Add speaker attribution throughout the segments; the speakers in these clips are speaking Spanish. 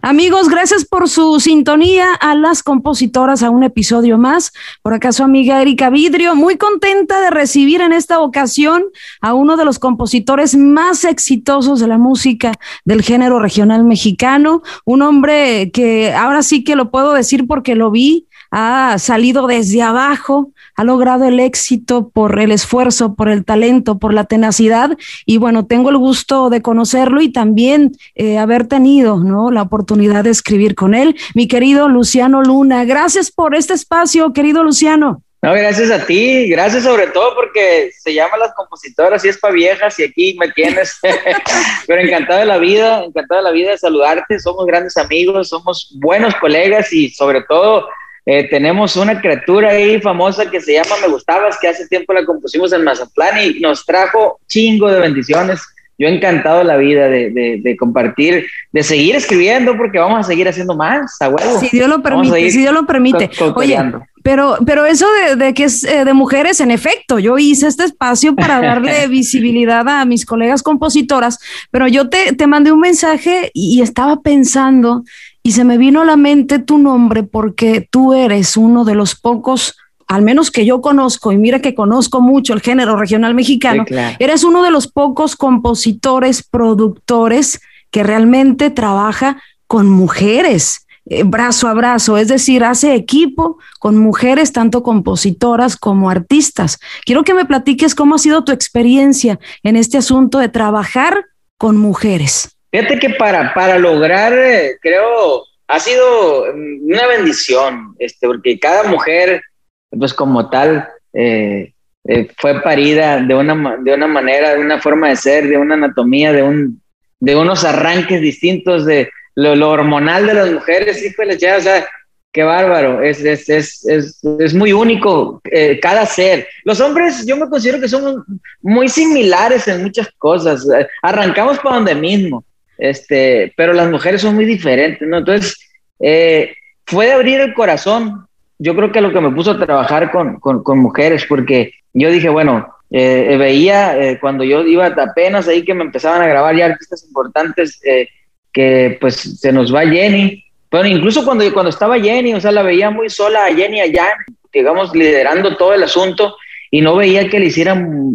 Speaker 1: Amigos, gracias por su sintonía a las compositoras a un episodio más. Por acá su amiga Erika Vidrio, muy contenta de recibir en esta ocasión a uno de los compositores más exitosos de la música del género regional mexicano, un hombre que ahora sí que lo puedo decir porque lo vi ha salido desde abajo, ha logrado el éxito por el esfuerzo, por el talento, por la tenacidad. Y bueno, tengo el gusto de conocerlo y también eh, haber tenido ¿no? la oportunidad de escribir con él. Mi querido Luciano Luna, gracias por este espacio, querido Luciano.
Speaker 2: No, gracias a ti, gracias sobre todo porque se llama Las Compositoras y es para viejas y aquí me tienes. Pero encantado de la vida, encantado de la vida de saludarte, somos grandes amigos, somos buenos colegas y sobre todo eh, tenemos una criatura ahí famosa que se llama Me Gustabas, que hace tiempo la compusimos en Mazatlán y nos trajo chingo de bendiciones. Yo he encantado la vida de, de, compartir, de seguir escribiendo, porque vamos a seguir haciendo más, a huevo.
Speaker 1: Si Dios lo permite, si Dios lo permite. Oye, pero, pero eso de, de que es eh, de mujeres, en efecto, yo hice este espacio para darle visibilidad a mis colegas compositoras, pero yo te, te mandé un mensaje y estaba pensando y se me vino a la mente tu nombre porque tú eres uno de los pocos, al menos que yo conozco, y mira que conozco mucho el género regional mexicano, eres uno de los pocos compositores, productores que realmente trabaja con mujeres. Eh, brazo a brazo, es decir, hace equipo con mujeres, tanto compositoras como artistas. Quiero que me platiques cómo ha sido tu experiencia en este asunto de trabajar con mujeres.
Speaker 2: Fíjate que para, para lograr, eh, creo, ha sido mm, una bendición, este, porque cada mujer, pues como tal, eh, eh, fue parida de una, de una manera, de una forma de ser, de una anatomía, de, un, de unos arranques distintos de lo, hormonal de las mujeres, híjole, ya, o sea, qué bárbaro, es, es, es, es, muy único cada ser. Los hombres, yo me considero que somos muy similares en muchas cosas, arrancamos para donde mismo este, pero las mujeres son muy diferentes, ¿no? Entonces, eh, fue de abrir el corazón, yo creo que lo que me puso a trabajar con, con, con mujeres, porque yo dije, bueno, eh, veía eh, cuando yo iba apenas ahí que me empezaban a grabar ya artistas importantes, que pues se nos va Jenny, pero incluso cuando, cuando estaba Jenny, o sea, la veía muy sola a Jenny allá, digamos, liderando todo el asunto, y no veía que le hicieran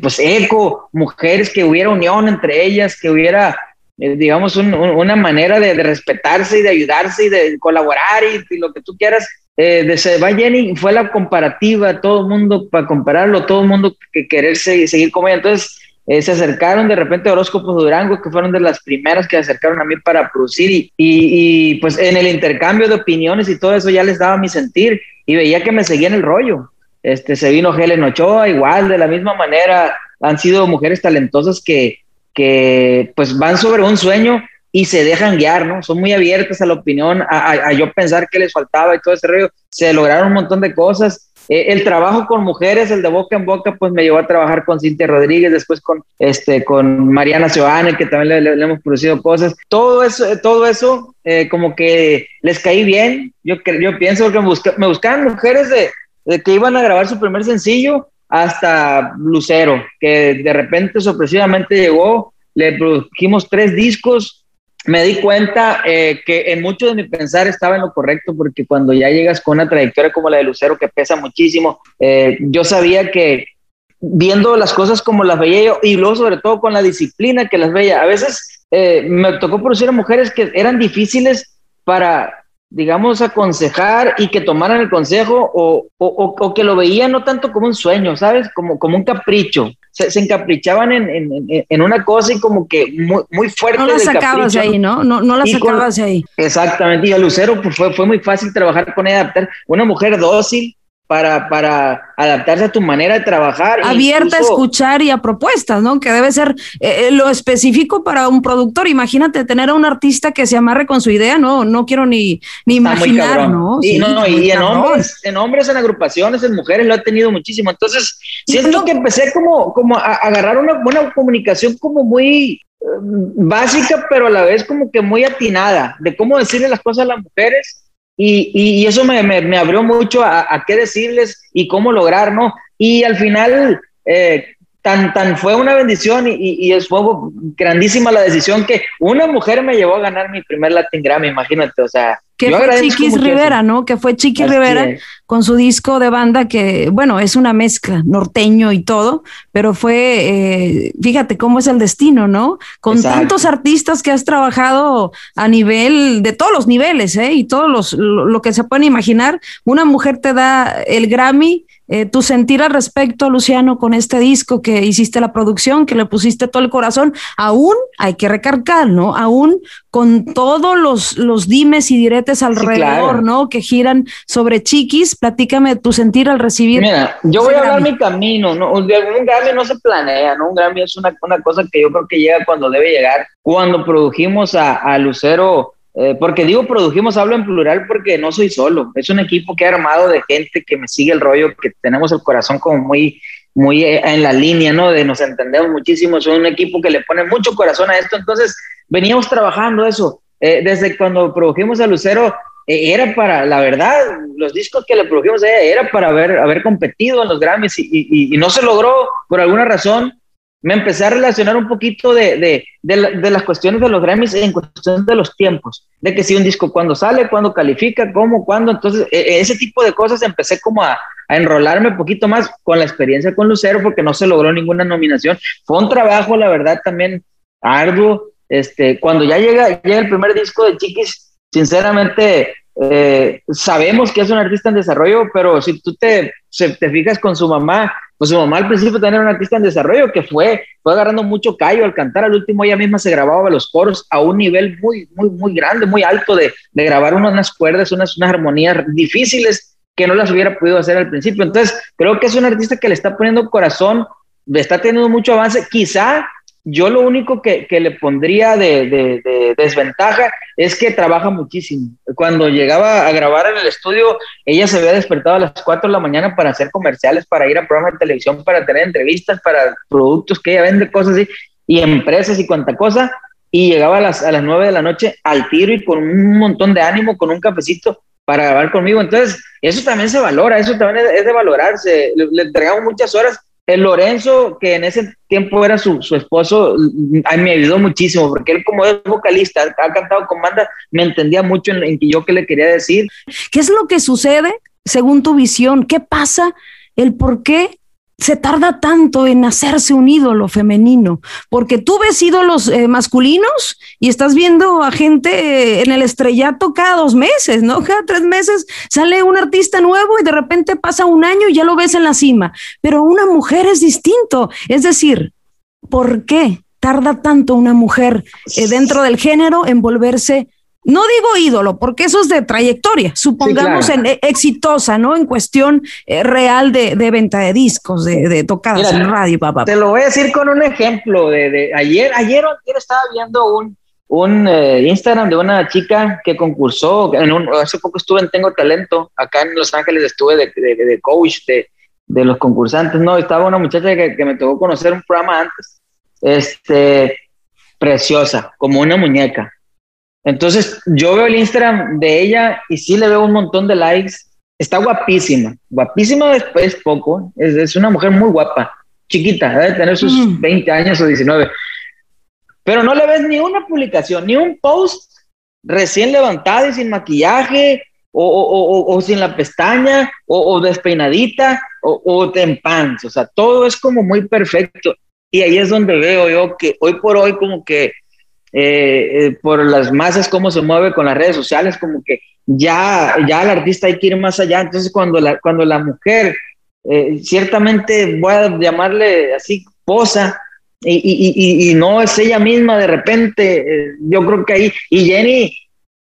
Speaker 2: pues eco, mujeres, que hubiera unión entre ellas, que hubiera eh, digamos, una manera de, respetarse y de ayudarse y de colaborar y, lo que tú quieras. Eh, de se va Jenny, fue la comparativa, todo el mundo para compararlo, todo el mundo que quererse seguir como ella. Entonces, eh, se acercaron de repente Horóscopos Durango, que fueron de las primeras que se acercaron a mí para producir y, y, pues en el intercambio de opiniones y todo eso ya les daba mi sentir y veía que me seguían el rollo. Este, se vino Helen Ochoa, igual, de la misma manera, han sido mujeres talentosas que, que pues van sobre un sueño y se dejan guiar, ¿no? Son muy abiertas a la opinión, a, yo pensar que les faltaba y todo ese rollo. Se lograron un montón de cosas. Eh, el trabajo con mujeres, el de boca en boca, pues me llevó a trabajar con Cintia Rodríguez, después con, este, con Mariana Giovanni, que también le, hemos producido cosas. Todo eso, todo eso eh, como que les caí bien. Yo, yo pienso que me, me buscaban mujeres de que iban a grabar su primer sencillo hasta Lucero, que de repente sorpresivamente llegó, le produjimos tres discos, me di cuenta eh, que en mucho de mi pensar estaba en lo correcto, porque cuando ya llegas con una trayectoria como la de Lucero, que pesa muchísimo, eh, yo sabía que viendo las cosas como las veía yo, y luego sobre todo con la disciplina que las veía, a veces eh, me tocó producir a mujeres que eran difíciles para, digamos, aconsejar y que tomaran el consejo o, o, o, que lo veían no tanto como un sueño, ¿sabes? Como, como un capricho. Se, se encaprichaban en, en, en, una cosa y como que muy, muy fuerte.
Speaker 1: No la sacabas de ahí, ¿no? No, no la sacabas de ahí.
Speaker 2: Exactamente. Y a Lucero pues, fue, fue muy fácil trabajar con ella, adaptar. Una mujer dócil, para, para adaptarse a tu manera de trabajar.
Speaker 1: Abierta a escuchar y a propuestas, ¿no? Que debe ser eh, eh, lo específico para un productor. Imagínate tener a un artista que se amarre con su idea, no, no quiero ni, ni imaginar, ¿no?
Speaker 2: Y, no, y en hombres, en hombres, en agrupaciones, en mujeres lo ha tenido muchísimo. Entonces, siento que empecé como, como a agarrar una buena comunicación como muy eh, básica, pero a la vez como que muy atinada, de cómo decirle las cosas a las mujeres y, y, eso me, me, abrió mucho a, a, qué decirles y cómo lograr, ¿no? Y al final, eh, tan, tan fue una bendición y, y, y, fue grandísima la decisión que una mujer me llevó a ganar mi primer Latin Grammy, imagínate, o sea.
Speaker 1: Que fue Chiquis Rivera, ¿no? Que fue Chiquis Rivera con su disco de banda que, bueno, es una mezcla, norteño y todo, pero fue, eh, fíjate cómo es el destino, ¿no? Con tantos artistas que has trabajado a nivel, de todos los niveles, ¿eh? Y todos los, lo que se pueden imaginar, una mujer te da el Grammy eh, tu sentir al respecto, Luciano, con este disco que hiciste la producción, que le pusiste todo el corazón, aún hay que recargar, ¿no? Aún con todos los, los dimes y diretes alrededor, ¿no? Que giran sobre Chiquis, platícame tu sentir al recibir.
Speaker 2: Mira, yo voy a hablar mi camino, ¿no? Un, Grammy no se planea, ¿no? Un Grammy es una, una cosa que yo creo que llega cuando debe llegar. Cuando produjimos a, a Lucero, eh, porque digo produjimos, hablo en plural porque no soy solo, es un equipo que he armado de gente que me sigue el rollo, que tenemos el corazón como muy, muy eh, en la línea, ¿no? De nos entendemos muchísimo, es un equipo que le pone mucho corazón a esto, entonces veníamos trabajando eso. Eh, desde cuando produjimos a Lucero, era para, la verdad, los discos que le produjimos a ella era para haber, haber competido en los Grammys y, y no se logró por alguna razón me empecé a relacionar un poquito de, de, de, las cuestiones de los Grammys en cuestión de los tiempos, de que si un disco cuándo sale, cuándo califica, cómo, cuándo, entonces e, e, ese tipo de cosas empecé como a, a, enrolarme un poquito más con la experiencia con Lucero porque no se logró ninguna nominación. Fue un trabajo, la verdad, también arduo. Este, cuando ya llega, llega el primer disco de Chiquis, sinceramente eh, sabemos que es un artista en desarrollo, pero si tú te, te fijas con su mamá, pues su mamá al principio tenía un artista en desarrollo que fue, fue agarrando mucho callo al cantar. Al último ella misma se grababa los coros a un nivel muy, muy, muy grande, muy alto de, de grabar unas cuerdas, unas, unas armonías difíciles que no las hubiera podido hacer al principio. Entonces, creo que es un artista que le está poniendo corazón, está teniendo mucho avance. Quizá yo lo único que, que le pondría de, de, desventaja es que trabaja muchísimo. Cuando llegaba a grabar en el estudio, ella se había despertado a las 4 de la mañana para hacer comerciales, para ir a programas de televisión, para tener entrevistas, para productos que ella vende, cosas así, y empresas y cuanta cosa. Y llegaba a las, a las 9 de la noche al tiro y con un montón de ánimo, con un cafecito para grabar conmigo. Entonces, eso también se valora, eso también es, de valorarse. Le, le entregamos muchas horas el Lorenzo, que en ese tiempo era su, su esposo, me ayudó muchísimo, porque él como es vocalista, ha cantado con banda, me entendía mucho en, en yo qué le quería decir.
Speaker 1: ¿Qué es lo que sucede según tu visión? ¿Qué pasa? ¿El por qué se tarda tanto en hacerse un ídolo femenino? Porque tú ves ídolos eh, masculinos y estás viendo a gente eh, en el estrellato cada dos meses, ¿no? Cada tres meses sale un artista nuevo y de repente pasa un año y ya lo ves en la cima. Pero una mujer es distinto. Es decir, ¿por qué tarda tanto una mujer eh, dentro del género en volverse no digo ídolo, porque eso es de trayectoria, supongamos en, eh, exitosa, ¿no? En cuestión eh, real de, venta de discos, de, de tocadas en radio, papá.
Speaker 2: Te lo voy a decir con un ejemplo de, ayer, ayer, ayer estaba viendo un, un eh, Instagram de una chica que concursó, en un, hace poco estuve en Tengo Talento, acá en Los Ángeles estuve de, de coach de, los concursantes, no, estaba una muchacha que, que me tocó conocer un programa antes, este, preciosa, como una muñeca entonces, yo veo el Instagram de ella y sí le veo un montón de likes. Está guapísima, guapísima después poco. Es, una mujer muy guapa, chiquita, debe tener sus 20 años o 19. Pero no le ves ni una publicación, ni un post recién levantada y sin maquillaje, o, sin la pestaña, o, despeinadita, o, en pants. O sea, todo es como muy perfecto. Y ahí es donde veo yo que hoy por hoy como que eh, eh, por las masas, cómo se mueve con las redes sociales, como que ya, ya el artista hay que ir más allá. Entonces, cuando la, cuando la mujer, eh, ciertamente voy a llamarle así, posa, y, y, y, no es ella misma de repente, yo creo que ahí, y Jenny,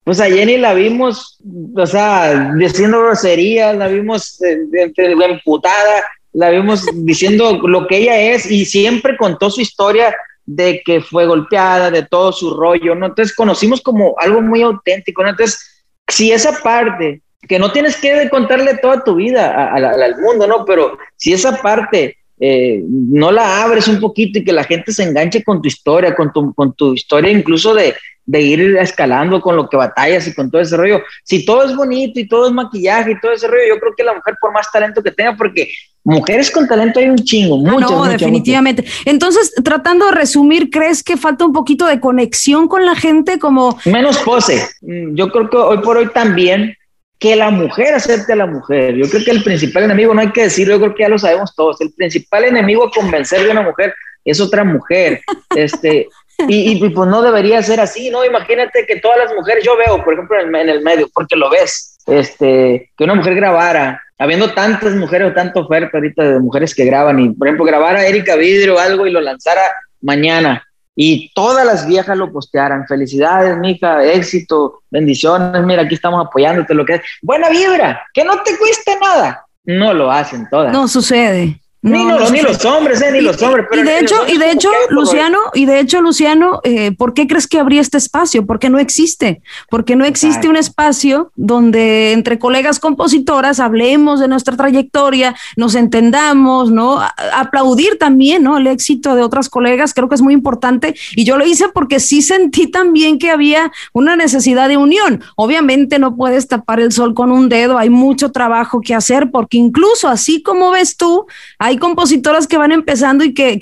Speaker 2: pues a Jenny la vimos, o sea, diciendo groserías, la vimos emputada, la vimos diciendo lo que ella es y siempre contó su historia de que fue golpeada, de todo su rollo, ¿no? Entonces conocimos como algo muy auténtico, ¿no? Entonces, si esa parte, que no tienes que contarle toda tu vida al mundo, ¿no? Pero si esa parte eh, no la abres un poquito y que la gente se enganche con tu historia, con tu, con tu historia incluso de, de ir escalando con lo que batallas y con todo ese rollo. Si todo es bonito y todo es maquillaje y todo ese rollo, yo creo que la mujer, por más talento que tenga, porque mujeres con talento hay un chingo, muchas. No,
Speaker 1: definitivamente. Entonces, tratando de resumir, ¿crees que falta un poquito de conexión con la gente? Como.
Speaker 2: Menos pose. Mm, yo creo que hoy por hoy también que la mujer acepte a la mujer. Yo creo que el principal enemigo, no hay que decirlo, yo creo que ya lo sabemos todos, el principal enemigo a convencer de una mujer es otra mujer. Este, y, pues no debería ser así, ¿no? Imagínate que todas las mujeres, yo veo, por ejemplo, en, el medio, porque lo ves, este, que una mujer grabara, habiendo tantas mujeres o tanta oferta ahorita de mujeres que graban, y por ejemplo, grabara Erika Vidrio algo y lo lanzara mañana y todas las viejas lo postearan. Felicidades, mija, éxito, bendiciones, mira, aquí estamos apoyándote, lo que es. Buena vibra, que no te cueste nada. No lo hacen todas.
Speaker 1: No sucede
Speaker 2: ni, los hombres, eh, ni los hombres.
Speaker 1: y de hecho, y de hecho, Luciano, y de hecho, Luciano, eh, ¿por qué crees que habría este espacio? Porque no existe, porque no existe un espacio donde entre colegas compositoras hablemos de nuestra trayectoria, nos entendamos, ¿no? aplaudir también, ¿no? El éxito de otras colegas, creo que es muy importante. Y yo lo hice porque sí sentí también que había una necesidad de unión. Obviamente no puedes tapar el sol con un dedo, hay mucho trabajo que hacer, porque incluso así como ves tú, hay hay compositoras que van empezando y que,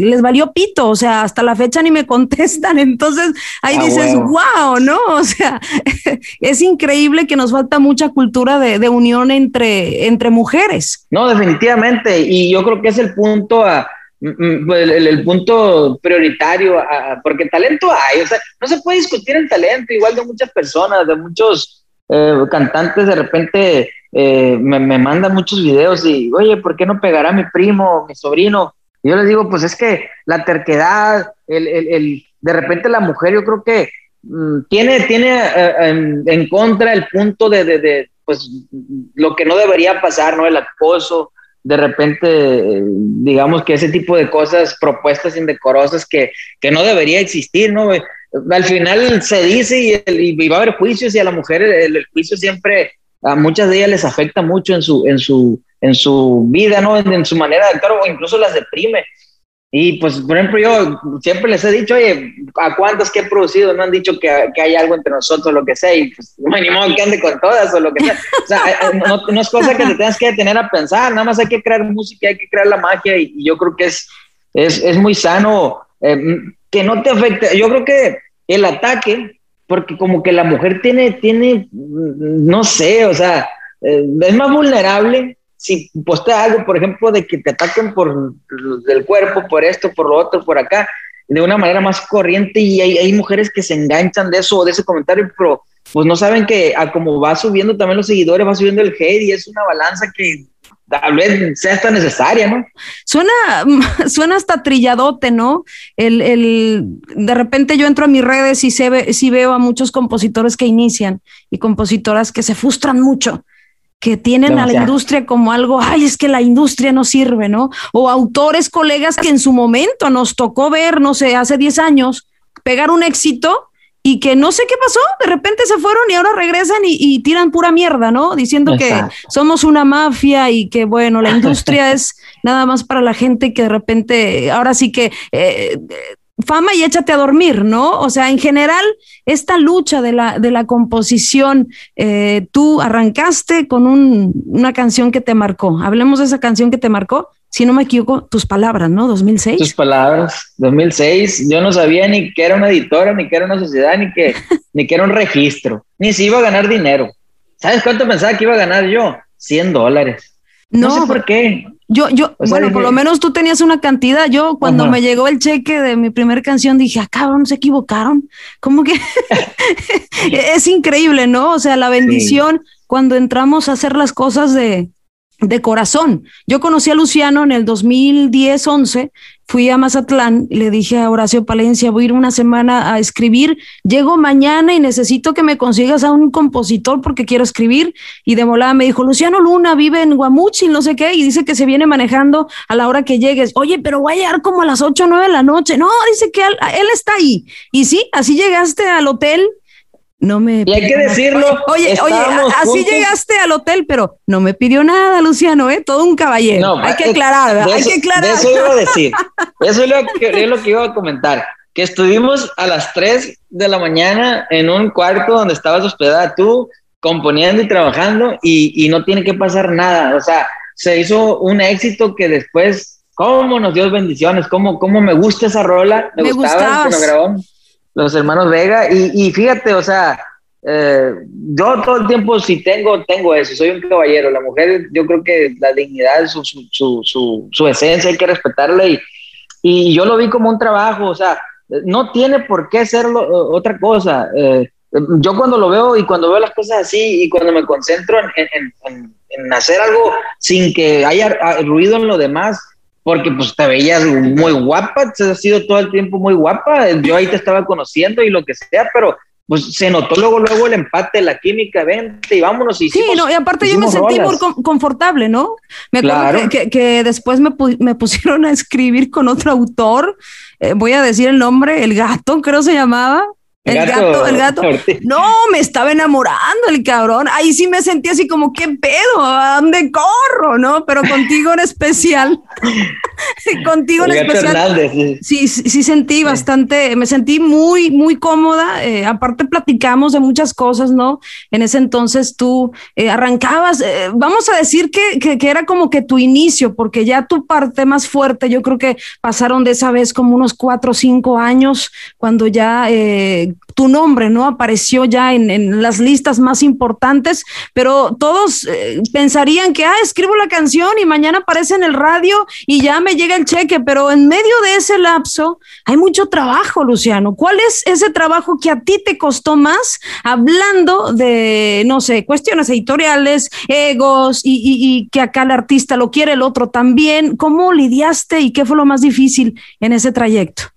Speaker 1: les valió pito, o sea, hasta la fecha ni me contestan. Entonces ahí ah, dices, wow, ¿no? O sea, es increíble que nos falta mucha cultura de, unión entre, entre mujeres.
Speaker 2: No, definitivamente. Y yo creo que es el punto a mm, mm, pues, el, punto prioritario, porque talento hay, o sea, no se puede discutir el talento igual de muchas personas, de muchos eh, cantantes de repente eh, me, me, mandan muchos videos y, oye, ¿por qué no pegará mi primo, mi sobrino? Y yo les digo, pues es que la terquedad, el, el, el de repente la mujer, yo creo que mm, tiene, tiene eh, en, contra el punto de, de, de, pues, lo que no debería pasar, ¿no? El acoso, de repente, digamos que ese tipo de cosas, propuestas indecorosas que, que no debería existir, ¿no? Al final se dice y, y, va a haber juicios y a la mujer el juicio siempre a muchas de ellas les afecta mucho en su, en su, en su vida, ¿no? En, su manera de actuar o incluso las deprime. Y pues, por ejemplo, yo siempre les he dicho, oye, ¿a cuántas que he producido no han dicho que, que hay algo entre nosotros, lo que sea? Y pues, no ni modo que ande con todas o lo que sea. O sea, eh, eh, no, es cosa que te tengas que detener a pensar, nada más hay que crear música, hay que crear la magia y, yo creo que es, es, es muy sano eh, que no te afecte. Yo creo que el ataque porque como que la mujer tiene, tiene, no sé, o sea, eh, es más vulnerable si postea algo, por ejemplo, de que te ataquen por el cuerpo, por esto, por lo otro, por acá, de una manera más corriente y hay, hay mujeres que se enganchan de eso, de ese comentario, pero pues no saben que a como va subiendo también los seguidores, va subiendo el hate y es una balanza que tal vez sea hasta necesaria, ¿no?
Speaker 1: Suena, suena hasta trilladote, ¿no? El, el, de repente yo entro a mis redes y se ve, sí veo a muchos compositores que inician y compositoras que se frustran mucho que tienen a la industria como algo, ay, es que la industria no sirve, ¿no? O autores, colegas que en su momento nos tocó ver, no sé, hace 10 años, pegar un éxito y que no sé qué pasó, de repente se fueron y ahora regresan y, tiran pura mierda, ¿no? Diciendo que somos una mafia y que, bueno, la industria es nada más para la gente que de repente, ahora sí que... Eh, fama y échate a dormir, ¿no? O sea, en general, esta lucha de la, de la composición, eh, tú arrancaste con una canción que te marcó. Hablemos de esa canción que te marcó si no me equivoco, tus palabras, ¿no? 2006.
Speaker 2: Tus palabras, 2006. Yo no sabía ni que era una editora, ni que era una sociedad, ni que, ni que era un registro, ni si iba a ganar dinero. ¿Sabes cuánto pensaba que iba a ganar yo? 100 dólares. No, sé por qué.
Speaker 1: Yo, yo, bueno, por lo menos tú tenías una cantidad. Yo, cuando me llegó el cheque de mi primera canción, dije, ah, cabrón, se equivocaron. Como que es increíble, ¿no? O sea, la bendición cuando entramos a hacer las cosas de, de corazón. Yo conocí a Luciano en el 2010-11, fui a Mazatlán le dije a Horacio Palencia, voy a ir una semana a escribir, llego mañana y necesito que me consigas a un compositor porque quiero escribir. Y de volada me dijo, Luciano Luna vive en Guamuchi, no sé qué, y dice que se viene manejando a la hora que llegues. Oye, pero voy a llegar como a las 8 o 9 de la noche. No, dice que él, él está ahí. Y sí, así llegaste al hotel no me.
Speaker 2: Y hay que decirlo.
Speaker 1: Oye, oye, así llegaste al hotel, pero no me pidió nada, Luciano, ¿eh? Todo un caballero. hay que aclarar, hay que aclarar.
Speaker 2: eso iba a decir. Eso es lo que, lo que iba a comentar. Que estuvimos a las 3 de la mañana en un cuarto donde estabas hospedada tú, componiendo y trabajando, y, y no tiene que pasar nada. O sea, se hizo un éxito que después, ¿cómo nos dio bendiciones? ¿Cómo, cómo me gusta esa rola? Me, gustaba, grabó los hermanos Vega. Y, y fíjate, o sea, eh, yo todo el tiempo si tengo, tengo eso, soy un caballero. La mujer, yo creo que la dignidad, su, su, su, su, esencia hay que respetarla y, y yo lo vi como un trabajo, o sea, no tiene por qué ser otra cosa. Eh, yo cuando lo veo y cuando veo las cosas así y cuando me concentro en, en, en, hacer algo sin que haya ruido en lo demás, porque pues te veías muy guapa, te has sido todo el tiempo muy guapa, yo ahí te estaba conociendo y lo que sea, pero pues se notó luego, luego el empate, la química, vente y vámonos. Y
Speaker 1: sí, no, y aparte yo me sentí muy confortable, ¿no? Me acuerdo que, que, después me, me, pusieron a escribir con otro autor, eh, voy a decir el nombre, El Gato, creo se llamaba. El gato, el gato. No, me estaba enamorando el cabrón. Ahí sí me sentí así como, ¿qué pedo? ¿A dónde corro? ¿No? Pero contigo en especial. contigo en especial. sí. sí, sentí bastante, me sentí muy, muy cómoda. Eh, aparte platicamos de muchas cosas, ¿no? En ese entonces tú eh, arrancabas, eh, vamos a decir que, que, que, era como que tu inicio, porque ya tu parte más fuerte, yo creo que pasaron de esa vez como unos cuatro o cinco años, cuando ya tu nombre, ¿no? Apareció ya en, las listas más importantes, pero todos eh, pensarían que, ah, escribo la canción y mañana aparece en el radio y ya me llega el cheque, pero en medio de ese lapso hay mucho trabajo, Luciano. ¿Cuál es ese trabajo que a ti te costó más hablando de, no sé, cuestiones editoriales, egos y, y que acá el artista lo quiere, el otro también? ¿Cómo lidiaste y qué fue lo más difícil en ese trayecto?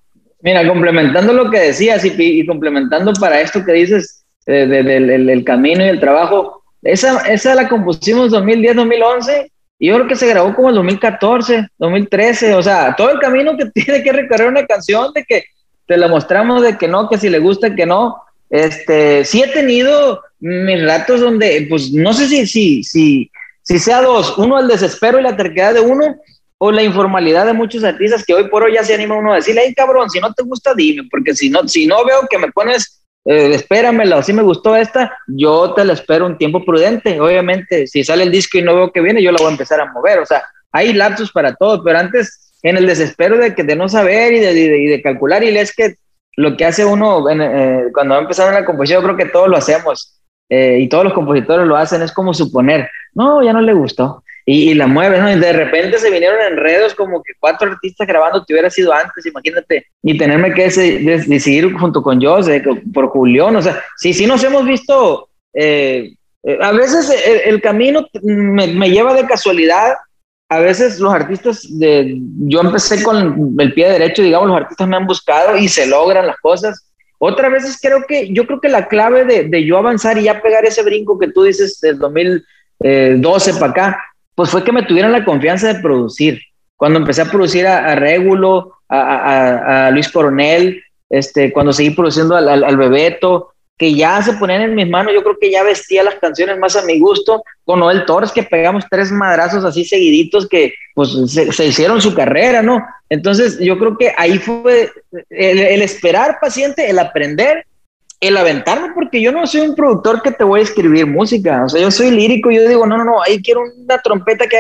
Speaker 2: Mira, complementando lo que decías y, complementando para esto que dices eh, del camino y el trabajo, esa, esa la compusimos 2010, 2011 y yo creo que se grabó como en 2014, 2013, o sea, todo el camino que tiene que recorrer una canción de que te la mostramos de que no, que si le gusta, que no. Este, sí he tenido mis ratos donde, pues no sé si, si, si, si sea dos, uno el desespero y la terquedad de uno, o la informalidad de muchos artistas que hoy por hoy ya se anima uno a decirle, ay cabrón, si no te gusta, dime, porque si no, si no veo que me pones, eh, espéramela, si me gustó esta, yo te la espero un tiempo prudente. Obviamente, si sale el disco y no veo que viene, yo la voy a empezar a mover. O sea, hay lapsos para todo, pero antes, en el desespero de, que, de no saber y de, y de, calcular, y es que lo que hace uno eh, cuando va empezando la composición, yo creo que todos lo hacemos. Eh, y todos los compositores lo hacen, es como suponer, no, ya no le gustó, y, la mueves, ¿no? Y de repente se vinieron enredos como que cuatro artistas grabando te hubiera sido antes, imagínate, y tenerme que decidir junto con yo, por Julián, o sea, sí, sí nos hemos visto, eh, eh, a veces el, camino me, me, lleva de casualidad, a veces los artistas, de, yo empecé con el pie derecho, digamos, los artistas me han buscado y se logran las cosas. Otras veces creo que, yo creo que la clave de, de yo avanzar y ya pegar ese brinco que tú dices del 2012 para acá, pues fue que me tuvieron la confianza de producir. Cuando empecé a producir a, Régulo, a, Luis Coronel, este, cuando seguí produciendo al, Bebeto, que ya se ponían en mis manos, yo creo que ya vestía las canciones más a mi gusto, con Noel Torres, que pegamos tres madrazos así seguiditos que pues se, hicieron su carrera, ¿no? Entonces yo creo que ahí fue el esperar paciente, el aprender el aventarme, porque yo no soy un productor que te voy a escribir música, o sea, yo soy lírico, yo digo, no, no, no, ahí quiero una trompeta que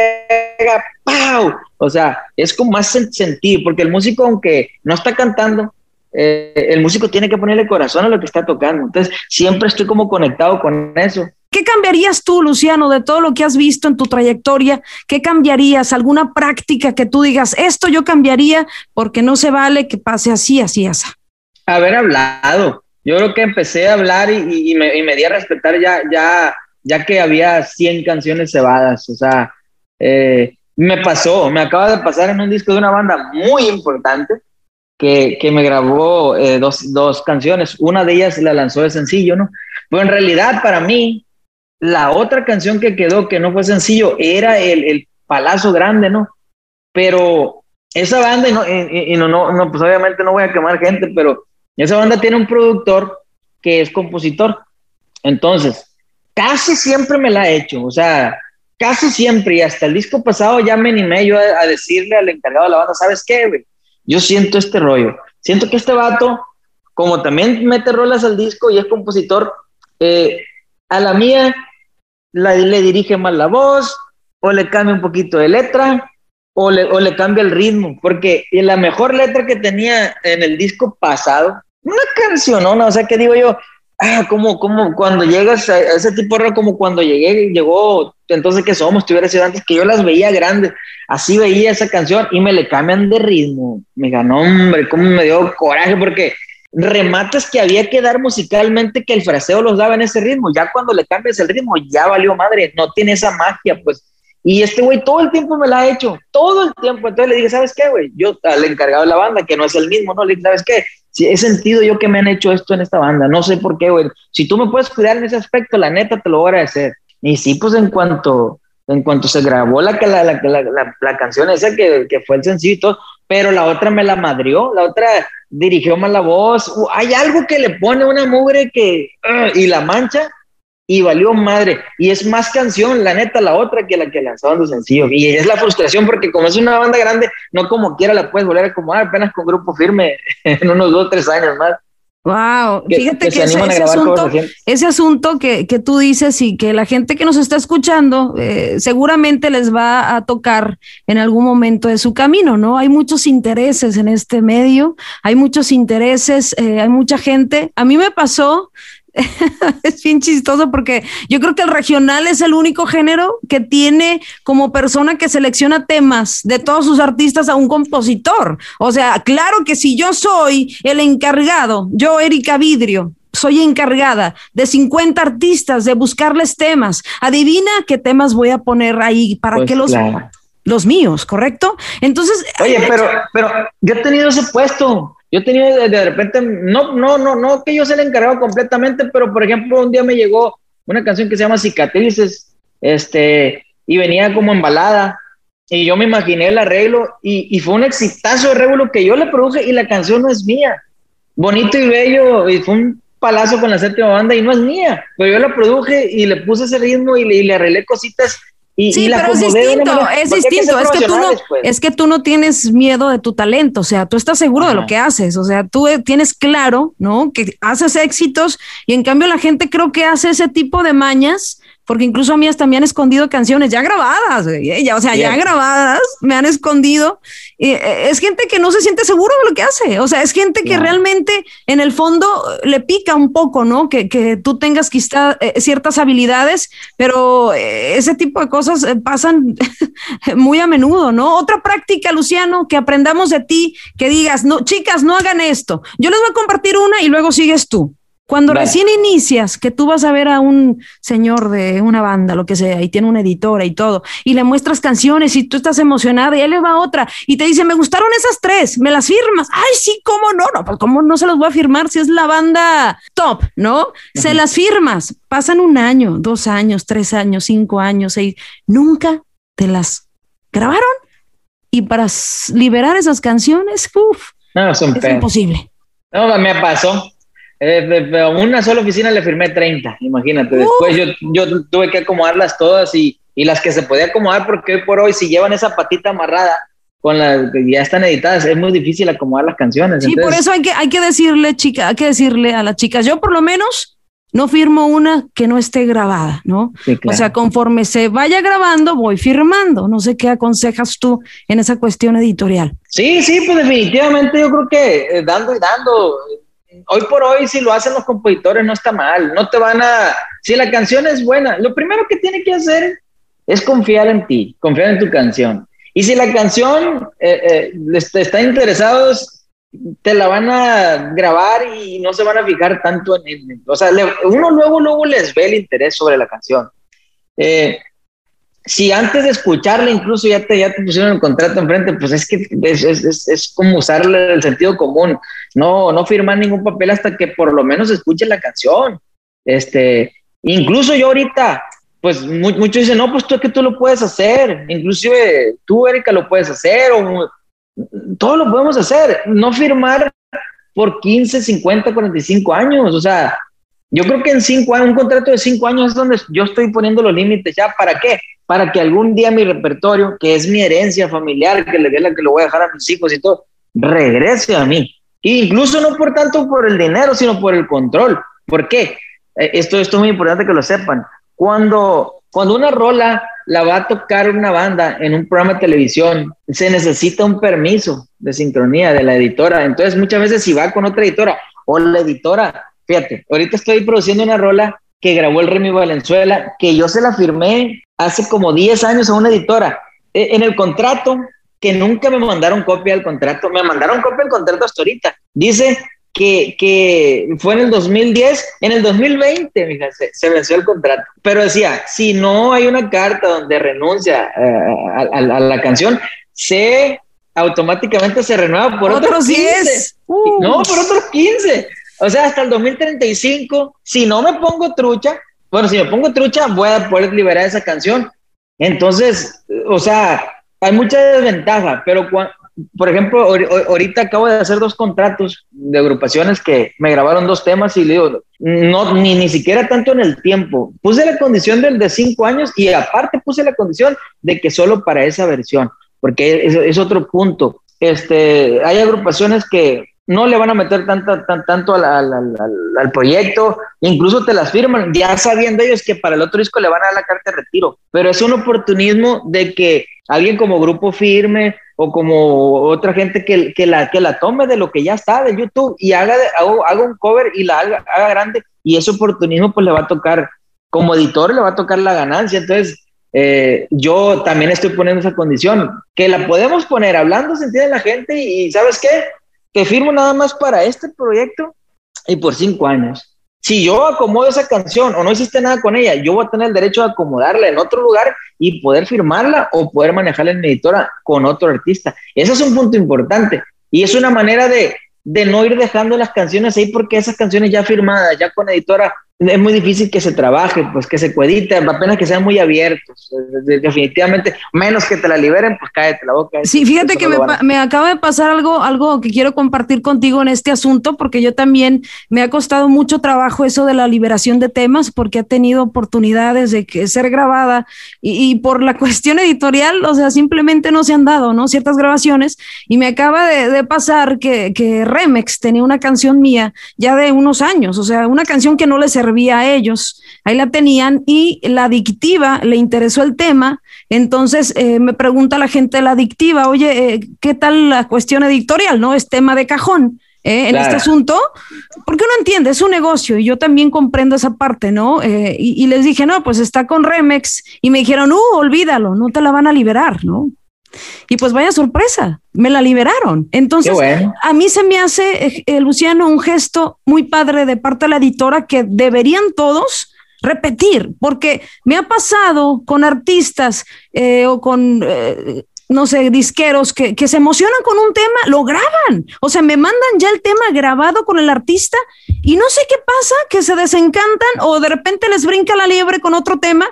Speaker 2: haga ¡pau! O sea, es con más sentido, porque el músico, aunque no está cantando, eh, el músico tiene que ponerle corazón a lo que está tocando. Entonces, siempre estoy como conectado con eso.
Speaker 1: ¿Qué cambiarías tú, Luciano, de todo lo que has visto en tu trayectoria? ¿Qué cambiarías? ¿Alguna práctica que tú digas, esto yo cambiaría porque no se vale que pase así, así, así?
Speaker 2: Haber hablado, yo creo que empecé a hablar y, me, y di a respetar ya, ya, ya que había 100 canciones cebadas. O sea, eh, me pasó, me acaba de pasar en un disco de una banda muy importante que, que me grabó eh, dos, dos, canciones. Una de ellas la lanzó de sencillo, ¿no? Pero en realidad para mí, la otra canción que quedó que no fue sencillo era el, el Palazo Grande, ¿no? Pero esa banda, y, no, y, no, no, pues obviamente no voy a quemar gente, pero esa banda tiene un productor que es compositor Entonces, casi siempre me la ha hecho, o sea, casi siempre, y hasta el disco pasado ya me animé yo a, decirle al encargado de la banda, ¿sabes qué, güey? Yo siento este rollo, siento que este vato, como también mete rolas al disco y es compositor, eh, a la mía le dirige más la voz, o le cambia un poquito de letra, o le, o le cambia el ritmo, porque la mejor letra que tenía en el disco pasado, una canción, ¿no? O sea, que digo yo, ah, como, como cuando llegas a ese tipo de como cuando llegué, llegó, entonces que somos, tuviera sido antes, que yo las veía grandes, así veía esa canción y me le cambian de ritmo. Me ganó, hombre, cómo me dio coraje, porque remates que había que dar musicalmente que el fraseo los daba en ese ritmo. Ya cuando le cambias el ritmo, ya valió madre, no tiene esa magia, pues. Y este güey todo el tiempo me la ha hecho, todo el tiempo. Entonces le dije, ¿sabes qué, güey? Yo al encargado de la banda, que no es el mismo, ¿no? Le dije, ¿sabes qué? Si he sentido yo que me han hecho esto en esta banda, no sé por qué, güey. Si tú me puedes cuidar en ese aspecto, la neta te lo voy a agradecer. Y sí, pues en cuanto, en cuanto se grabó la, la, la, la, la canción esa que, que fue el sencillo, pero la otra me la madrió, la otra dirigió mal la voz. Hay algo que le pone una mugre que y la mancha y valió madre. Y es más canción, la neta, la otra que la que lanzaron de sencillo. Y es la frustración porque como es una banda grande, no como quiera la puedes volver a acomodar apenas con grupo firme en unos dos, tres años más.
Speaker 1: Wow, fíjate que, ese, asunto, ese, asunto, que, que, tú dices y que la gente que nos está escuchando eh, seguramente les va a tocar en algún momento de su camino, ¿no? Hay muchos intereses en este medio, hay muchos intereses, eh, hay mucha gente. A mí me pasó es bien chistoso porque yo creo que el regional es el único género que tiene como persona que selecciona temas de todos sus artistas a un compositor. O sea, claro que si yo soy el encargado, yo Erika Vidrio, soy encargada de 50 artistas de buscarles temas. Adivina qué temas voy a poner ahí para pues que los los míos, ¿correcto? Entonces,
Speaker 2: oye, pero pero yo he tenido ese puesto. Yo tenía de, de, repente, no, no, no, no que yo se le encargado completamente, pero por ejemplo, un día me llegó una canción que se llama Cicatrices, este, y venía como embalada, y yo me imaginé el arreglo, y, y fue un exitazo de arreglo que yo le produje, y la canción no es mía. Bonito y bello, y fue un palazo con la séptima banda, y no es mía, pero yo la produje y le puse ese ritmo y le, y le arreglé cositas
Speaker 1: sí, pero es distinto, es distinto, es que, tú no, pues. es que tú no tienes miedo de tu talento, o sea, tú estás seguro de lo que haces, o sea, tú tienes claro, ¿no? Que haces éxitos y en cambio la gente creo que hace ese tipo de mañas porque incluso a mí hasta me han escondido canciones ya grabadas, ya, o sea, ya grabadas, me han escondido. Eh, es gente que no se siente seguro de lo que hace, o sea, es gente que realmente en el fondo le pica un poco, ¿no? Que, que tú tengas quizá eh, ciertas habilidades, pero eh, ese tipo de cosas pasan muy a menudo, ¿no? Otra práctica, Luciano, que aprendamos de ti, que digas, no, chicas, no hagan esto. Yo les voy a compartir una y luego sigues tú. Cuando recién inicias, que tú vas a ver a un señor de una banda, lo que sea, y tiene una editora y todo, y le muestras canciones y tú estás emocionada y él le va otra y te dice, me gustaron esas tres, me las firmas. Ay, sí, ¿cómo no? No, pues ¿cómo no se las voy a firmar si es la banda top, ¿no? Se las firmas. Pasan un año, dos años, tres años, cinco años, seis. Nunca te las grabaron. Y para liberar esas canciones, uff, es imposible.
Speaker 2: No, me pasó eh, a una sola oficina le firmé 30, imagínate. Después yo, yo tuve que acomodarlas todas y, y, las que se podía acomodar, porque hoy por hoy, si llevan esa patita amarrada con las que ya están editadas, es muy difícil acomodar las canciones.
Speaker 1: Sí, por eso hay que, hay que decirle, chica, hay que decirle a las chicas, yo por lo menos no firmo una que no esté grabada, ¿no? O sea, conforme se vaya grabando, voy firmando. No sé qué aconsejas tú en esa cuestión editorial.
Speaker 2: Sí, sí, pues definitivamente yo creo que eh, dando y dando hoy por hoy, si lo hacen los compositores, no está mal. No te van a. Si la canción es buena, lo primero que tiene que hacer es confiar en ti, confiar en tu canción. Y si la canción eh, eh, está interesados, te la van a grabar y no se van a fijar tanto en. o sea, uno luego, luego les ve el interés sobre la canción. Eh, si antes de escucharla incluso ya te, ya te pusieron el contrato enfrente, pues es que es, es, es, como usar el sentido común. No, no firmar ningún papel hasta que por lo menos escuche la canción. Este, incluso yo ahorita, pues muchos dicen, no, pues tú es que tú lo puedes hacer. Inclusive tú, Erika, lo puedes hacer. O, todo lo podemos hacer. No firmar por 15, 50, 45 años. O sea, Yo creo que en cinco años, un contrato de cinco años es donde yo estoy poniendo los límites ya. ¿Para qué? Para que algún día mi repertorio, que es mi herencia familiar, que le la que lo voy a dejar a mis hijos y todo, regrese a mí. incluso no por tanto por el dinero, sino por el control. ¿Por qué? Eh, esto, esto es muy importante que lo sepan. Cuando, cuando una rola la va a tocar una banda en un programa de televisión, se necesita un permiso de sincronía de la editora. Entonces, muchas veces si va con otra editora o la editora, fíjate, ahorita estoy produciendo una rola que grabó el Remy Valenzuela, que yo se la firmé hace como 10 años a una editora. E, en el contrato, que nunca me mandaron copia del contrato, me mandaron copia del contrato hasta ahorita. Dice que, que fue en el 2010, en el 2020, mija, se, venció el contrato. Pero decía, si no hay una carta donde renuncia eh, a, la canción, se automáticamente se renueva por otros, 15. Uh. No, por otros 15. O sea, hasta el 2035, si no me pongo trucha, bueno, si me pongo trucha, voy a poder liberar esa canción. Entonces, o sea, hay mucha desventaja, pero por ejemplo, ahorita acabo de hacer dos contratos de agrupaciones que me grabaron dos temas y le digo, no, ni, ni siquiera tanto en el tiempo. Puse la condición del de cinco años y aparte puse la condición de que solo para esa versión, porque es, es otro punto. Este, hay agrupaciones que no le van a meter tanta, tan, tanto al, proyecto, incluso te las firman, ya sabiendo ellos que para el otro disco le van a dar la carta de retiro, pero es un oportunismo de que alguien como grupo firme o como otra gente que, que, la, que la tome de lo que ya está de YouTube y haga, haga, un cover y la haga, haga, grande y ese oportunismo pues le va a tocar, como editor le va a tocar la ganancia, entonces eh, yo también estoy poniendo esa condición, que la podemos poner hablando, se entiende la gente y ¿sabes qué? Te firmo nada más para este proyecto y por cinco años. Si yo acomodo esa canción o no hiciste nada con ella, yo voy a tener el derecho de acomodarla en otro lugar y poder firmarla o poder manejarla en editora con otro artista. Ese es un punto importante y es una manera de, de no ir dejando las canciones ahí porque esas canciones ya firmadas, ya con editora, es muy difícil que se trabaje, pues que se coediten, apenas que sean muy abiertos. Definitivamente, menos que te la liberen, pues cállate la boca.
Speaker 1: Sí, fíjate que me, acaba de pasar algo, algo que quiero compartir contigo en este asunto, porque yo también me ha costado mucho trabajo eso de la liberación de temas, porque ha tenido oportunidades de que ser grabada y, por la cuestión editorial, o sea, simplemente no se han dado, ¿no? Ciertas grabaciones. Y me acaba de, de pasar que, que Remex tenía una canción mía ya de unos años, o sea, una canción que no le servía a ellos. Ahí la tenían y la adictiva le interesó el tema. Entonces eh, me pregunta la gente de la adictiva, oye, eh, ¿qué tal la cuestión editorial? ¿No? Es tema de cajón. Eh, en este asunto, porque uno entiende, es un negocio y yo también comprendo esa parte, ¿no? y, y, les dije, no, pues está con Remex y me dijeron, uh, olvídalo, no te la van a liberar, ¿no? Y pues vaya sorpresa, me la liberaron. Entonces, a mí se me hace, eh, eh, Luciano, un gesto muy padre de parte de la editora que deberían todos repetir, porque me ha pasado con artistas eh, o con, no sé, disqueros que, que se emocionan con un tema, lo graban, o sea, me mandan ya el tema grabado con el artista y no sé qué pasa, que se desencantan o de repente les brinca la liebre con otro tema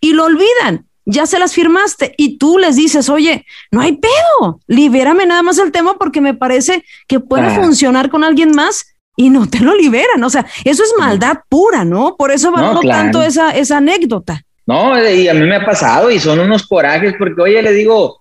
Speaker 1: y lo olvidan ya se las firmaste y tú les dices, oye, no hay pedo, libérame nada más el tema porque me parece que puede ah. funcionar con alguien más y no te lo liberan. O sea, eso es maldad pura, ¿no? Por eso valoro tanto esa, esa anécdota.
Speaker 2: No, y a mí me ha pasado y son unos corajes porque, oye, le digo,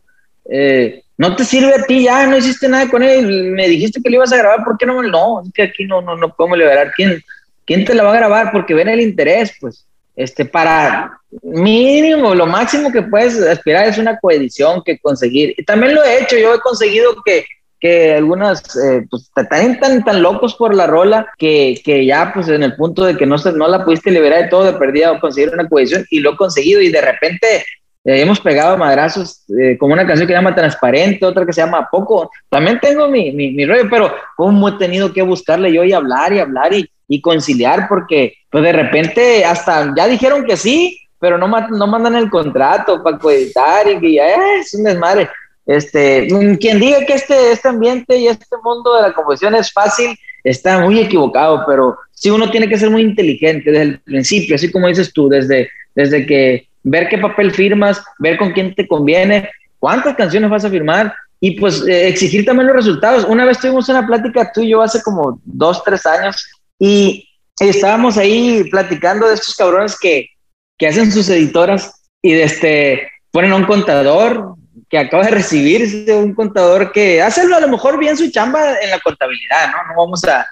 Speaker 2: eh, no te sirve a ti, ya no hiciste nada con él, me dijiste que lo ibas a grabar, ¿por qué no? No, es que aquí no, no, no podemos liberar. ¿Quién, ¿Quién te la va a grabar? Porque ven el interés, pues este, para mínimo, lo máximo que puedes aspirar es una coedición que conseguir. Y también lo he hecho, yo he conseguido que, que algunas eh, pues están tan, tan locos por la rola que, que, ya pues en el punto de que no, se, no la pudiste liberar de todo de perdida o conseguir una coedición y lo he conseguido y de repente eh, hemos pegado madrazos eh, como una canción que se llama Transparente, otra que se llama Poco. También tengo mi, mi, mi rollo, pero como he tenido que buscarle yo y hablar y hablar y, y conciliar porque pues de repente hasta ya dijeron que sí, pero no, no mandan el contrato para coeditar y que ya es un desmadre. Este, mm, quien diga que este, este ambiente y este mundo de la composición es fácil, está muy equivocado, pero sí uno tiene que ser muy inteligente desde el principio, así como dices tú, desde, desde que ver qué papel firmas, ver con quién te conviene, cuántas canciones vas a firmar y pues eh, exigir también los resultados. Una vez tuvimos una plática tú y yo hace como dos, tres años y estábamos ahí platicando de estos cabrones que, que hacen sus editoras y de este, ponen a un contador que acaba de recibirse, un contador que hace a lo mejor bien su chamba en la contabilidad, ¿no? No vamos a,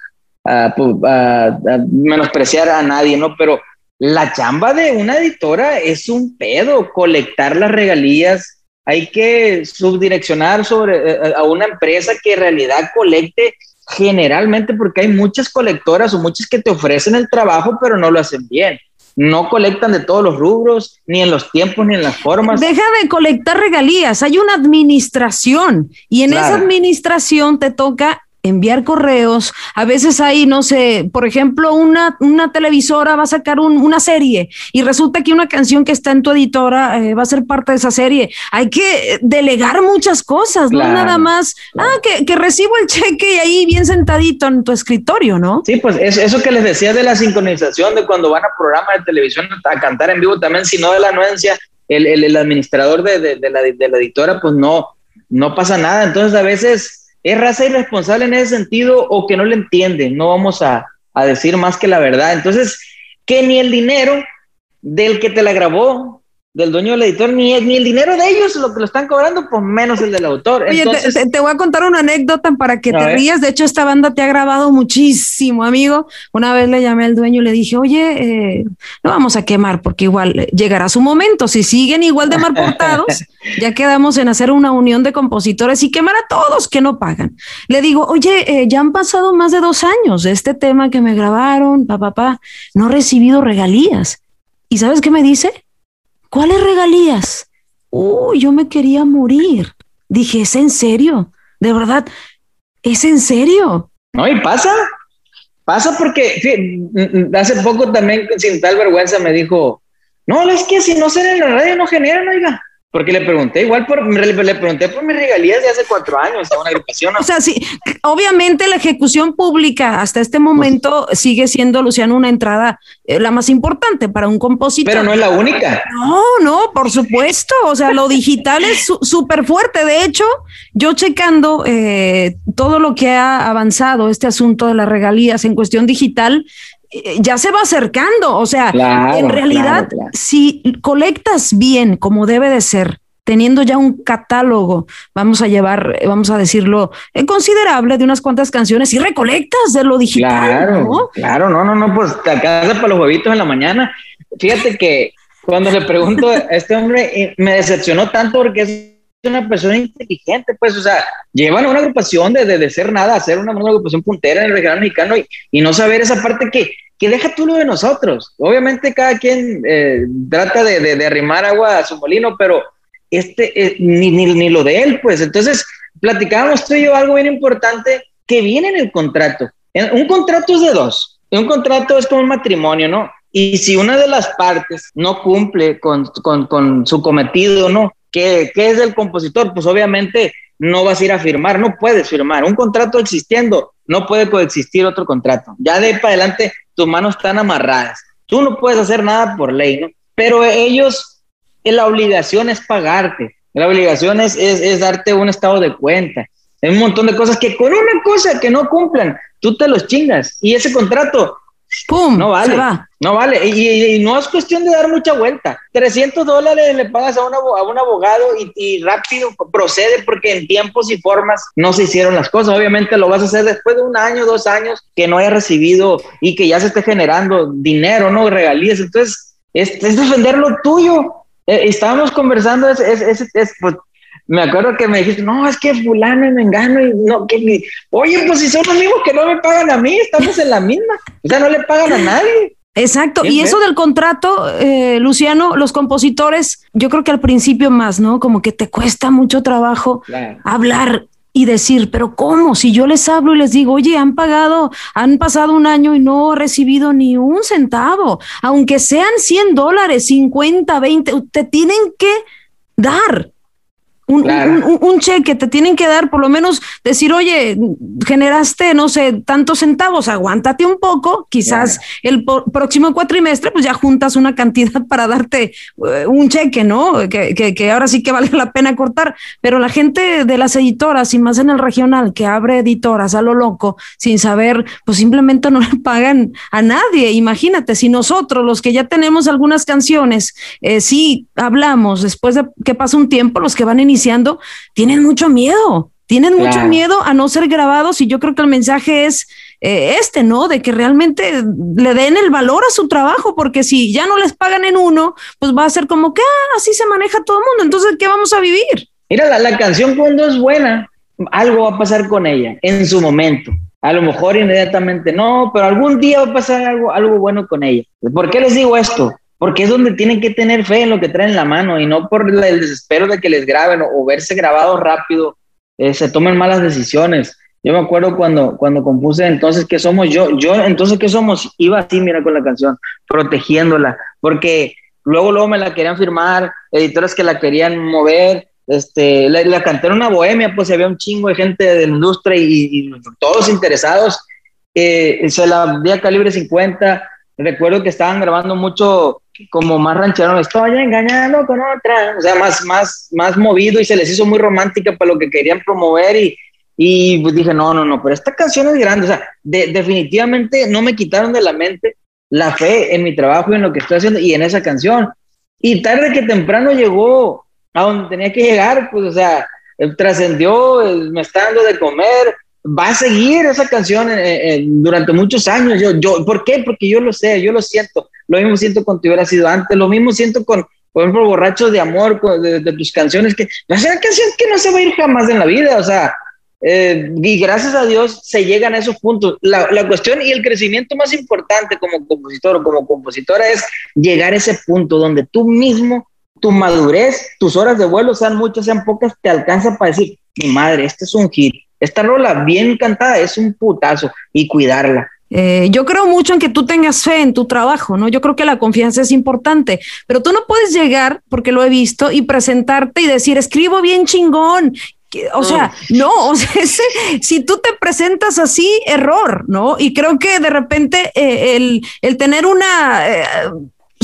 Speaker 2: a, a, menospreciar a nadie, ¿no? Pero la chamba de una editora es un pedo, colectar las regalías, hay que subdireccionar sobre eh, a una empresa que en realidad colecte generalmente porque hay muchas colectoras o muchas que te ofrecen el trabajo pero no lo hacen bien. No colectan de todos los rubros, ni en los tiempos, ni en las formas.
Speaker 1: Deja de colectar regalías, hay una administración y en esa administración te toca enviar correos. A veces hay, no sé, por ejemplo, una, una televisora va a sacar una serie y resulta que una canción que está en tu editora eh, va a ser parte de esa serie. Hay que delegar muchas cosas, no nada más, ah, que, que, recibo el cheque y ahí bien sentadito en tu escritorio, ¿no?
Speaker 2: Sí, pues eso que les decía de la sincronización, de cuando van a programas de televisión a cantar en vivo también, si no de la anuencia, el, el, el administrador de, de, de, la, de la editora, pues no, no pasa nada. Entonces a veces es raza irresponsable en ese sentido o que no le entiende, no vamos a, a decir más que la verdad. Entonces, que ni el dinero del que te la grabó, del dueño del editor, ni, ni el dinero de ellos lo que lo están cobrando, pues menos el del autor.
Speaker 1: Oye, te, voy a contar una anécdota para que te rías. De hecho, esta banda te ha grabado muchísimo, amigo. Una vez le llamé al dueño y le dije, oye, eh, no vamos a quemar porque igual llegará su momento. Si siguen igual de mal portados, ya quedamos en hacer una unión de compositores y quemar a todos que no pagan. Le digo, oye, eh, ya han pasado más de dos años de este tema que me grabaron, papá, papá, no he recibido regalías. ¿Y sabes qué me dice? ¿Cuáles regalías? Uy, yo me quería morir. Dije, ¿es en serio? De verdad, ¿es en serio?
Speaker 2: No, y pasa. Pasa porque hace poco también, sin tal vergüenza, me dijo, no, es que si no sale en la radio no generan, oiga. Porque le pregunté, igual por, le, pregunté por mis regalías de hace cuatro años a una agrupación.
Speaker 1: O sea, sí, obviamente la ejecución pública hasta este momento sigue siendo, Luciano, una entrada eh, la más importante para un compositor.
Speaker 2: Pero no es la única.
Speaker 1: No, no, por supuesto. O sea, lo digital es súper fuerte. De hecho, yo checando eh, todo lo que ha avanzado este asunto de las regalías en cuestión digital, ya se va acercando. O sea, en realidad, si colectas bien como debe de ser, teniendo ya un catálogo, vamos a llevar, vamos a decirlo, eh, considerable de unas cuantas canciones y recolectas de lo digital.
Speaker 2: Claro, ¿no? claro, no, no, no, pues te acabas para los huevitos en la mañana. Fíjate que cuando le pregunto a este hombre, eh, me decepcionó tanto porque es una persona inteligente, pues, o sea, llevan una agrupación de, de, ser nada a ser una, agrupación puntera en el regional mexicano y, y, no saber esa parte que, que deja tú lo de nosotros. Obviamente cada quien eh, trata de, de, arrimar agua a su molino, pero este, eh, ni, ni, ni, lo de él, pues. Entonces, platicábamos tú y yo algo bien importante que viene en el contrato. Un contrato es de dos. Un contrato es como un matrimonio, ¿no? Y si una de las partes no cumple con, con, con su cometido, ¿no? ¿Qué, ¿Qué es del compositor? Pues obviamente no vas a ir a firmar, no puedes firmar. Un contrato existiendo, no puede coexistir otro contrato. Ya de para adelante, tus manos están amarradas. Tú no puedes hacer nada por ley, ¿no? Pero ellos, eh, la obligación es pagarte. La obligación es, es, es darte un estado de cuenta. Hay un montón de cosas que con una cosa que no cumplan, tú te los chingas. Y ese contrato ¡Pum! No vale. No vale. Y, no es cuestión de dar mucha vuelta. 300 dólares le pagas a, a un abogado y, rápido procede porque en tiempos y formas no se hicieron las cosas. Obviamente lo vas a hacer después de un año, dos años que no haya recibido y que ya se esté generando dinero, ¿no? Regalías. Entonces, es, defender lo tuyo. Eh, estábamos conversando, es, es, pues, me acuerdo que me dijiste, no, es que fulano y me engano y no, que oye, pues si son los mismos que no me pagan a mí, estamos en la misma, o sea, no le pagan a nadie.
Speaker 1: Exacto, y eso del contrato, eh, Luciano, los compositores, yo creo que al principio más, ¿no? Como que te cuesta mucho trabajo hablar y decir, pero ¿cómo? Si yo les hablo y les digo, oye, han pagado, han pasado un año y no he recibido ni un centavo, aunque sean 100 dólares, 50, 20, te tienen que dar. Un, cheque, te tienen que dar por lo menos decir, oye, generaste, no sé, tantos centavos, aguántate un poco, quizás el próximo cuatrimestre, pues ya juntas una cantidad para darte eh, un cheque, ¿no? Que, que, ahora sí que vale la pena cortar, pero la gente de las editoras y más en el regional que abre editoras a lo loco sin saber, pues simplemente no le pagan a nadie. Imagínate, si nosotros, los que ya tenemos algunas canciones, eh, sí hablamos después de que pasa un tiempo, los que van a iniciar iniciando, tienen mucho miedo, tienen mucho miedo a no ser grabados y yo creo que el mensaje es eh, este, ¿no? De que realmente le den el valor a su trabajo, porque si ya no les pagan en uno, pues va a ser como que ah, así se maneja todo el mundo, entonces, ¿qué vamos a vivir?
Speaker 2: Mira, la, la canción cuando es buena, algo va a pasar con ella en su momento. A lo mejor inmediatamente no, pero algún día va a pasar algo, algo bueno con ella. ¿Por qué les digo esto? Porque es donde tienen que tener fe en lo que traen en la mano y no por el desespero de que les graben o, verse grabados rápido, eh, se tomen malas decisiones. Yo me acuerdo cuando, cuando compuse entonces que somos yo, yo entonces que somos, iba así, mira, con la canción, protegiéndola, porque luego, luego me la querían firmar, editores que la querían mover, este, la, la canté en una bohemia, pues había un chingo de gente de la industria y, todos interesados, eh, se la di a calibre 50, recuerdo que estaban grabando mucho como más ranchero, estoy engañando con otra, o sea, más, más, más movido y se les hizo muy romántica para lo que querían promover y, y pues dije, no, no, no, pero esta canción es grande, o sea, definitivamente no me quitaron de la mente la fe en mi trabajo y en lo que estoy haciendo y en esa canción. Y tarde que temprano llegó a donde tenía que llegar, pues, o sea, trascendió, me está dando de comer, va a seguir esa canción eh, eh, durante muchos años. Yo, yo, ¿Por qué? Porque yo lo sé, yo lo siento. Lo mismo siento con Te hubiera sido antes, lo mismo siento con, por ejemplo, Borrachos de Amor, de, tus canciones, que va a ser canción que no se va a ir jamás en la vida, o sea, eh, y gracias a Dios se llegan a esos puntos. La, la, cuestión y el crecimiento más importante como compositor o como compositora es llegar a ese punto donde tú mismo, tu madurez, tus horas de vuelo, sean muchas, sean pocas, te alcanza para decir, mi madre, este es un hit esta rola bien cantada es un putazo y cuidarla.
Speaker 1: Eh, yo creo mucho en que tú tengas fe en tu trabajo, ¿no? Yo creo que la confianza es importante, pero tú no puedes llegar, porque lo he visto, y presentarte y decir, escribo bien chingón. O sea, no, o sea, si tú te presentas así, error, ¿no? Y creo que de repente eh, el, el, tener una... Eh,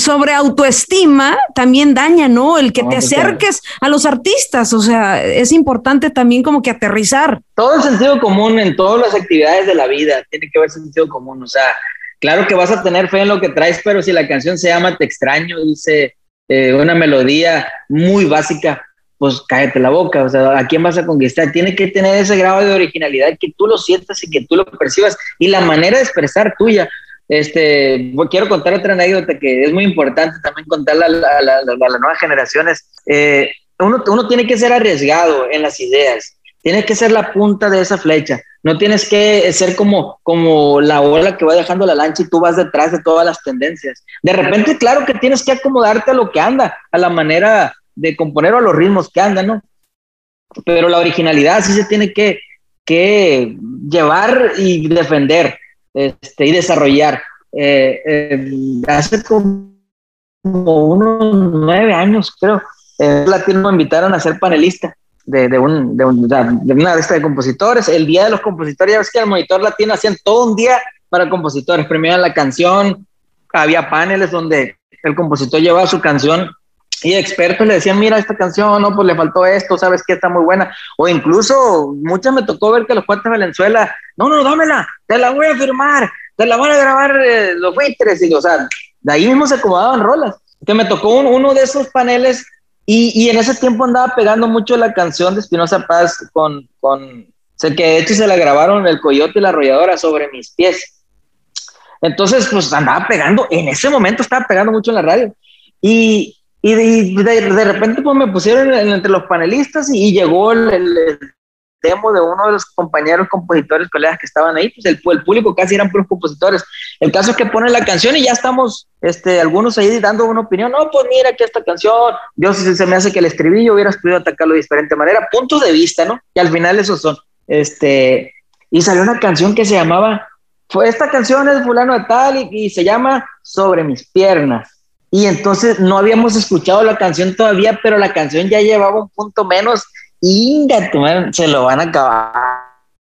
Speaker 1: sobre autoestima también daña, ¿no? El que te pues acerques a los artistas, o sea, es importante también como que aterrizar.
Speaker 2: Todo el sentido común en todas las actividades de la vida, tiene que haber sentido común, o sea, claro que vas a tener fe en lo que traes, pero si la canción se llama Te extraño, dice eh, una melodía muy básica, pues cállate la boca, o sea, ¿a quién vas a conquistar? Tiene que tener ese grado de originalidad que tú lo sientas y que tú lo percibas y la manera de expresar tuya. Este, quiero contar otra anécdota que es muy importante también contarla a, las nuevas generaciones. Eh, uno, uno tiene que ser arriesgado en las ideas, tiene que ser la punta de esa flecha. No tienes que ser como, como la ola que va dejando la lancha y tú vas detrás de todas las tendencias. De repente, claro que tienes que acomodarte a lo que anda, a la manera de componer o a los ritmos que andan, ¿no? Pero la originalidad sí se tiene que, que llevar y defender este, y desarrollar. Eh, eh, hace como, unos nueve años, creo, en Latino me invitaron a ser panelista de, de, un, de, una lista de compositores. El día de los compositores, ya ves que el Monitor Latino hacían todo un día para compositores. Premiaban la canción, había paneles donde el compositor llevaba su canción y expertos le decían, mira esta canción, no, pues le faltó esto, sabes que está muy buena. O incluso muchas me tocó ver que los cuates de Valenzuela, no, no, dámela, te la voy a firmar, te la van a grabar eh, los buitres. Y, o sea, de ahí mismo se acomodaban rolas. Que me tocó uno de esos paneles y, y, en ese tiempo andaba pegando mucho la canción de Espinosa Paz con, con, sé que de hecho se la grabaron El Coyote y la Arrolladora sobre mis pies. Entonces, pues andaba pegando, en ese momento estaba pegando mucho en la radio. Y, y de, de, repente pues me pusieron entre los panelistas y, llegó el, demo de uno de los compañeros compositores, colegas que estaban ahí, pues el, el, público casi eran puros compositores. El caso es que ponen la canción y ya estamos, este, algunos ahí dando una opinión, no, pues mira que esta canción, yo si se me hace que el estribillo hubieras podido atacarlo de diferente manera, puntos de vista, ¿no? Y al final esos son, este, y salió una canción que se llamaba, fue esta canción es fulano de tal y, y se llama Sobre mis piernas y entonces no habíamos escuchado la canción todavía, pero la canción ya llevaba un punto menos. Inga, se lo van a acabar.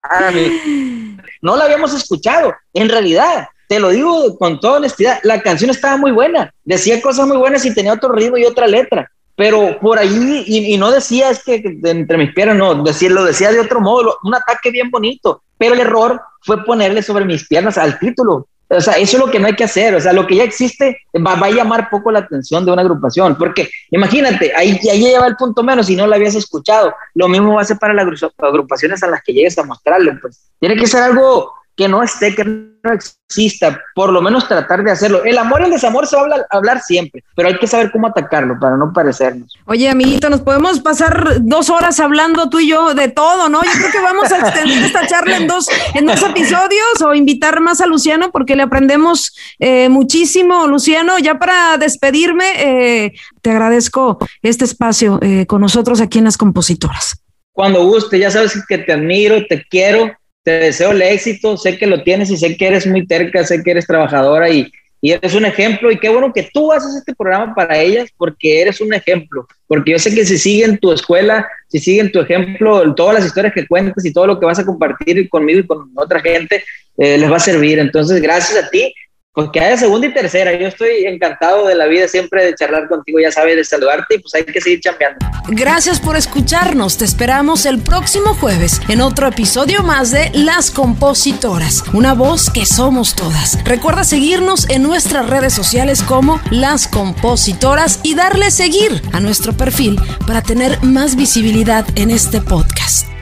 Speaker 2: No la habíamos escuchado, en realidad. Te lo digo con toda honestidad, la canción estaba muy buena, decía cosas muy buenas y tenía otro ritmo y otra letra, pero por ahí, y, no decía es que entre mis piernas, no, decir, lo decía de otro modo, un ataque bien bonito, pero el error fue ponerle sobre mis piernas al título. O sea, eso es lo que no hay que hacer. O sea, lo que ya existe va, a llamar poco la atención de una agrupación. Porque imagínate, ahí, ahí lleva el punto menos y no lo habías escuchado. Lo mismo va a ser para las agrupaciones a las que llegues a mostrarle. Pues tiene que ser algo que no esté, que no exista, por lo menos tratar de hacerlo. El amor y el desamor se va a hablar, siempre, pero hay que saber cómo atacarlo para no parecernos.
Speaker 1: Oye, amiguito, nos podemos pasar dos horas hablando tú y yo de todo, ¿no? Yo creo que vamos a extender esta charla en dos, en dos episodios o invitar más a Luciano porque le aprendemos eh, muchísimo. Luciano, ya para despedirme, eh, te agradezco este espacio eh, con nosotros aquí en Las Compositoras.
Speaker 2: Cuando guste, ya sabes que te admiro, te quiero te deseo el éxito, sé que lo tienes y sé que eres muy terca, sé que eres trabajadora y, y eres un ejemplo y qué bueno que tú haces este programa para ellas porque eres un ejemplo, porque yo sé que si siguen tu escuela, si siguen tu ejemplo, todas las historias que cuentas y todo lo que vas a compartir conmigo y con otra gente, eh, les va a servir. Entonces, gracias a ti pues que haya segunda y tercera. Yo estoy encantado de la vida siempre de charlar contigo, ya sabes, de saludarte y pues hay que seguir chambeando.
Speaker 3: Gracias por escucharnos. Te esperamos el próximo jueves en otro episodio más de Las Compositoras, una voz que somos todas. Recuerda seguirnos en nuestras redes sociales como Las Compositoras y darle seguir a nuestro perfil para tener más visibilidad en este podcast.